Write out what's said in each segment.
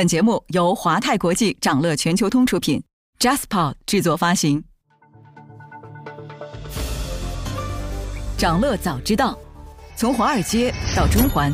本节目由华泰国际掌乐全球通出品，JasPod 制作发行。掌乐早知道，从华尔街到中环，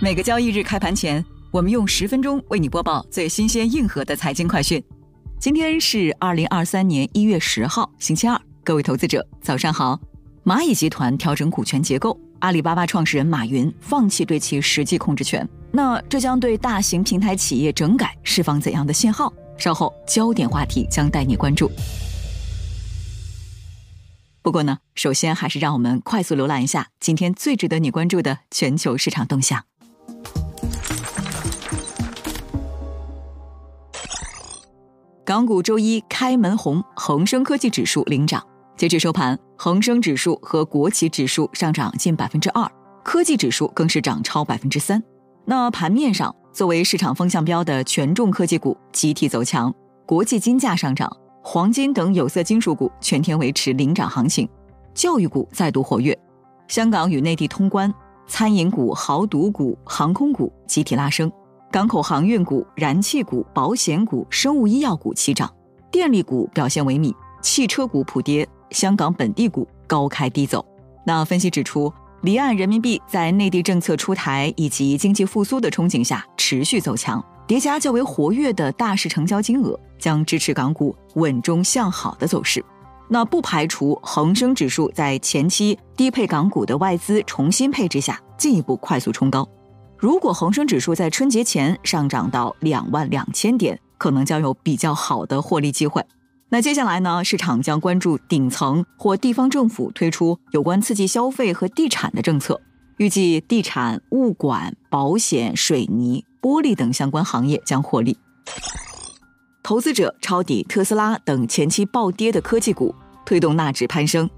每个交易日开盘前，我们用十分钟为你播报最新鲜、硬核的财经快讯。今天是二零二三年一月十号，星期二，各位投资者早上好。蚂蚁集团调整股权结构，阿里巴巴创始人马云放弃对其实际控制权。那这将对大型平台企业整改释放怎样的信号？稍后焦点话题将带你关注。不过呢，首先还是让我们快速浏览一下今天最值得你关注的全球市场动向。港股周一开门红，恒生科技指数领涨。截至收盘，恒生指数和国企指数上涨近百分之二，科技指数更是涨超百分之三。那盘面上，作为市场风向标的权重科技股集体走强，国际金价上涨，黄金等有色金属股全天维持领涨行情，教育股再度活跃，香港与内地通关，餐饮股、豪赌股、航空股集体拉升，港口航运股、燃气股、保险股、生物医药股齐涨，电力股表现萎靡，汽车股普跌，香港本地股高开低走。那分析指出。离岸人民币在内地政策出台以及经济复苏的憧憬下持续走强，叠加较为活跃的大市成交金额，将支持港股稳中向好的走势。那不排除恒生指数在前期低配港股的外资重新配置下进一步快速冲高。如果恒生指数在春节前上涨到两万两千点，可能将有比较好的获利机会。那接下来呢？市场将关注顶层或地方政府推出有关刺激消费和地产的政策。预计地产、物管、保险、水泥、玻璃等相关行业将获利。投资者抄底特斯拉等前期暴跌的科技股，推动纳指攀升。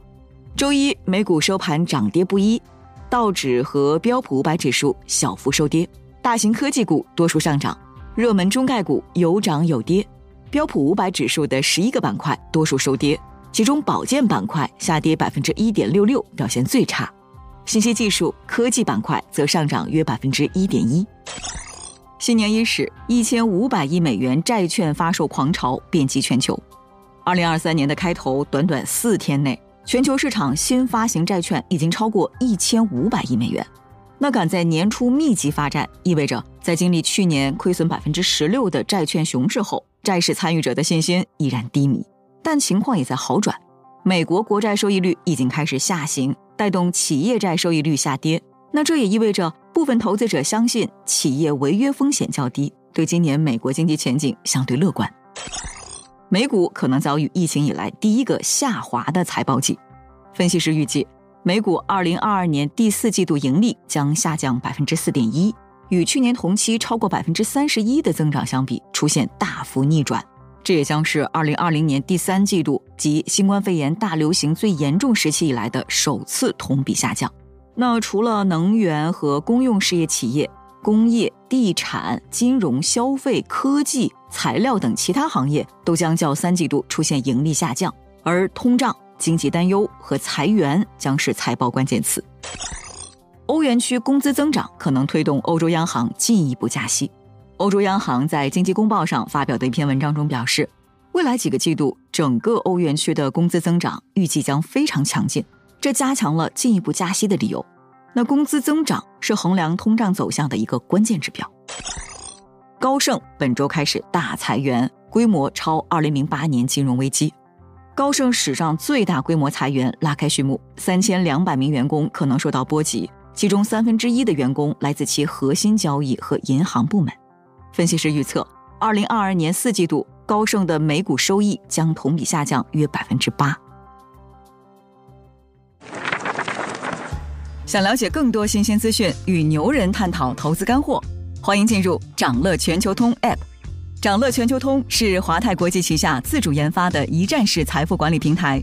周一美股收盘涨跌不一，道指和标普五百指数小幅收跌，大型科技股多数上涨，热门中概股有涨有跌。标普五百指数的十一个板块多数收跌，其中保健板块下跌百分之一点六六，表现最差；信息技术、科技板块则上涨约百分之一点一。新年伊始，一千五百亿美元债券发售狂潮遍及全球。二零二三年的开头，短短四天内，全球市场新发行债券已经超过一千五百亿美元。那赶在年初密集发债，意味着在经历去年亏损百分之十六的债券熊市后。债市参与者的信心依然低迷，但情况也在好转。美国国债收益率已经开始下行，带动企业债收益率下跌。那这也意味着部分投资者相信企业违约风险较低，对今年美国经济前景相对乐观。美股可能遭遇疫情以来第一个下滑的财报季。分析师预计，美股2022年第四季度盈利将下降百分之四点一。与去年同期超过百分之三十一的增长相比，出现大幅逆转，这也将是二零二零年第三季度及新冠肺炎大流行最严重时期以来的首次同比下降。那除了能源和公用事业企业，工业、地产、金融、消费、科技、材料等其他行业都将较三季度出现盈利下降，而通胀、经济担忧和裁员将是财报关键词。欧元区工资增长可能推动欧洲央行进一步加息。欧洲央行在经济公报上发表的一篇文章中表示，未来几个季度整个欧元区的工资增长预计将非常强劲，这加强了进一步加息的理由。那工资增长是衡量通胀走向的一个关键指标。高盛本周开始大裁员，规模超2008年金融危机。高盛史上最大规模裁员拉开序幕，三千两百名员工可能受到波及。其中三分之一的员工来自其核心交易和银行部门。分析师预测，二零二二年四季度高盛的每股收益将同比下降约百分之八。想了解更多新鲜资讯，与牛人探讨投资干货，欢迎进入掌乐全球通 App。掌乐全球通是华泰国际旗下自主研发的一站式财富管理平台。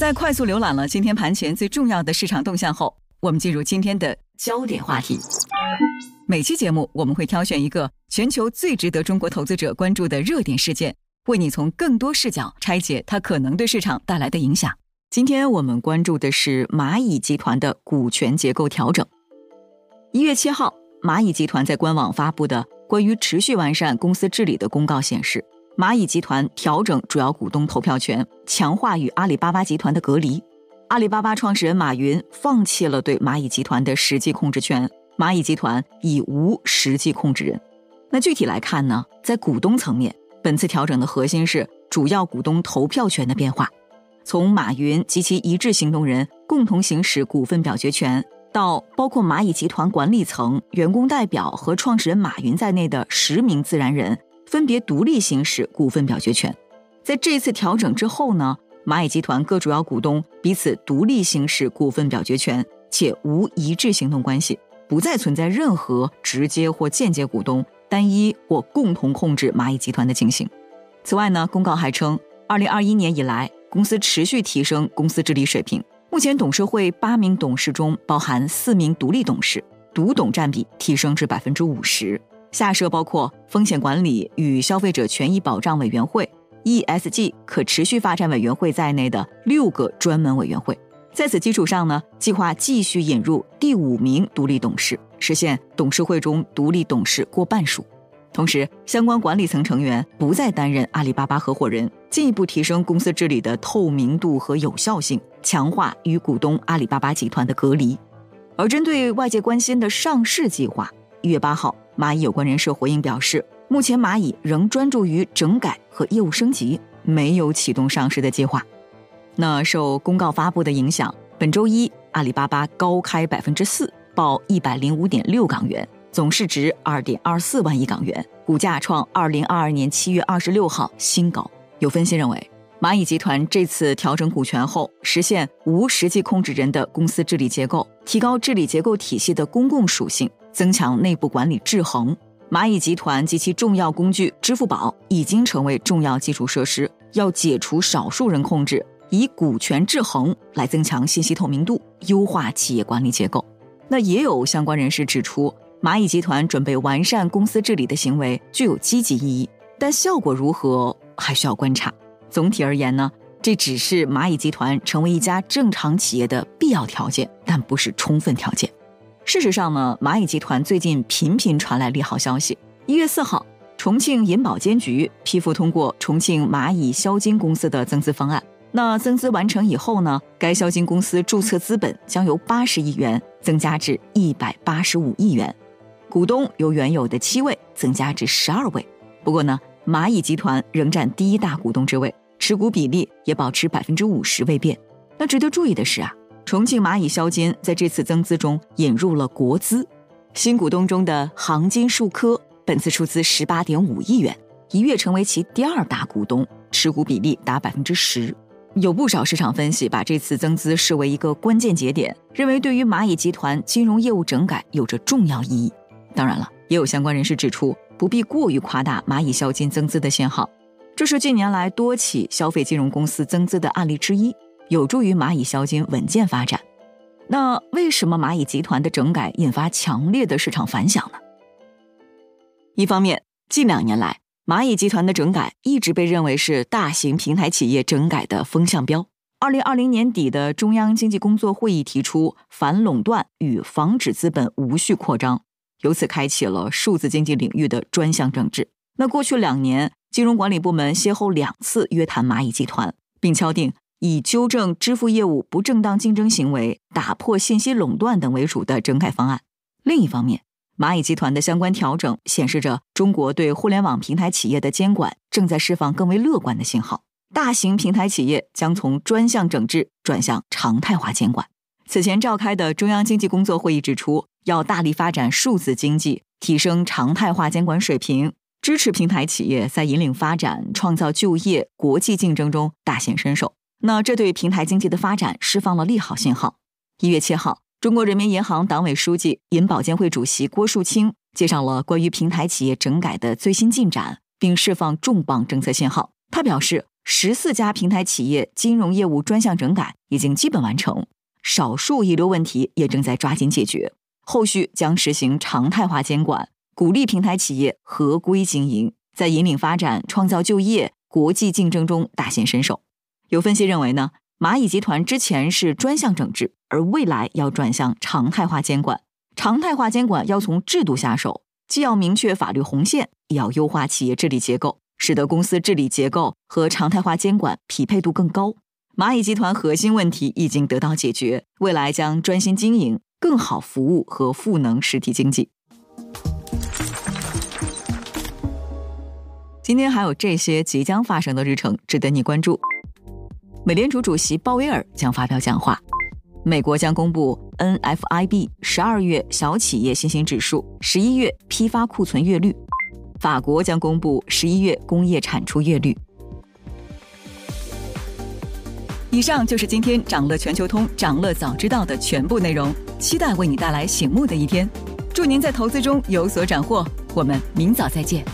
在快速浏览了今天盘前最重要的市场动向后，我们进入今天的焦点话题。每期节目我们会挑选一个全球最值得中国投资者关注的热点事件，为你从更多视角拆解它可能对市场带来的影响。今天我们关注的是蚂蚁集团的股权结构调整。一月七号，蚂蚁集团在官网发布的关于持续完善公司治理的公告显示，蚂蚁集团调整主要股东投票权，强化与阿里巴巴集团的隔离。阿里巴巴创始人马云放弃了对蚂蚁集团的实际控制权。蚂蚁集团已无实际控制人。那具体来看呢，在股东层面，本次调整的核心是主要股东投票权的变化，从马云及其一致行动人共同行使股份表决权，到包括蚂蚁集团管理层、员工代表和创始人马云在内的十名自然人分别独立行使股份表决权。在这次调整之后呢，蚂蚁集团各主要股东彼此独立行使股份表决权，且无一致行动关系。不再存在任何直接或间接股东单一或共同控制蚂蚁集团的情形。此外呢，公告还称，二零二一年以来，公司持续提升公司治理水平。目前，董事会八名董事中包含四名独立董事，独董占比提升至百分之五十。下设包括风险管理与消费者权益保障委员会、ESG 可持续发展委员会在内的六个专门委员会。在此基础上呢，计划继续引入第五名独立董事，实现董事会中独立董事过半数。同时，相关管理层成员不再担任阿里巴巴合伙人，进一步提升公司治理的透明度和有效性，强化与股东阿里巴巴集团的隔离。而针对外界关心的上市计划，一月八号，蚂蚁有关人士回应表示，目前蚂蚁仍专注于整改和业务升级，没有启动上市的计划。那受公告发布的影响，本周一阿里巴巴高开百分之四，报一百零五点六港元，总市值二点二四万亿港元，股价创二零二二年七月二十六号新高。有分析认为，蚂蚁集团这次调整股权后，实现无实际控制人的公司治理结构，提高治理结构体系的公共属性，增强内部管理制衡。蚂蚁集团及其重要工具支付宝已经成为重要基础设施，要解除少数人控制。以股权制衡来增强信息透明度，优化企业管理结构。那也有相关人士指出，蚂蚁集团准备完善公司治理的行为具有积极意义，但效果如何还需要观察。总体而言呢，这只是蚂蚁集团成为一家正常企业的必要条件，但不是充分条件。事实上呢，蚂蚁集团最近频频传来利好消息。一月四号，重庆银保监局批复通过重庆蚂蚁销金公司的增资方案。那增资完成以后呢？该销金公司注册资本将由八十亿元增加至一百八十五亿元，股东由原有的七位增加至十二位。不过呢，蚂蚁集团仍占第一大股东之位，持股比例也保持百分之五十未变。那值得注意的是啊，重庆蚂蚁销金在这次增资中引入了国资，新股东中的杭金数科本次出资十八点五亿元，一跃成为其第二大股东，持股比例达百分之十。有不少市场分析把这次增资视为一个关键节点，认为对于蚂蚁集团金融业务整改有着重要意义。当然了，也有相关人士指出，不必过于夸大蚂蚁销金增资的信号，这是近年来多起消费金融公司增资的案例之一，有助于蚂蚁销金稳健发展。那为什么蚂蚁集团的整改引发强烈的市场反响呢？一方面，近两年来。蚂蚁集团的整改一直被认为是大型平台企业整改的风向标。二零二零年底的中央经济工作会议提出反垄断与防止资本无序扩张，由此开启了数字经济领域的专项整治。那过去两年，金融管理部门先后两次约谈蚂蚁集团，并敲定以纠正支付业务不正当竞争行为、打破信息垄断等为主的整改方案。另一方面，蚂蚁集团的相关调整显示着中国对互联网平台企业的监管正在释放更为乐观的信号，大型平台企业将从专项整治转向常态化监管。此前召开的中央经济工作会议指出，要大力发展数字经济，提升常态化监管水平，支持平台企业在引领发展、创造就业、国际竞争中大显身手。那这对平台经济的发展释放了利好信号。一月七号。中国人民银行党委书记、银保监会主席郭树清介绍了关于平台企业整改的最新进展，并释放重磅政策信号。他表示，十四家平台企业金融业务专项整改已经基本完成，少数遗留问题也正在抓紧解决。后续将实行常态化监管，鼓励平台企业合规经营，在引领发展、创造就业、国际竞争中大显身手。有分析认为呢，蚂蚁集团之前是专项整治，而未来要转向常态化监管。常态化监管要从制度下手，既要明确法律红线，也要优化企业治理结构，使得公司治理结构和常态化监管匹配度更高。蚂蚁集团核心问题已经得到解决，未来将专心经营。更好服务和赋能实体经济。今天还有这些即将发生的日程值得你关注：美联储主席鲍威尔将发表讲话；美国将公布 NFIB 十二月小企业信心指数、十一月批发库存月率；法国将公布十一月工业产出月率。以上就是今天掌乐全球通、掌乐早知道的全部内容。期待为你带来醒目的一天，祝您在投资中有所斩获。我们明早再见。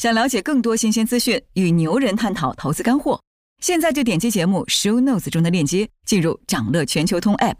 想了解更多新鲜资讯，与牛人探讨投资干货，现在就点击节目 show notes 中的链接，进入掌乐全球通 app。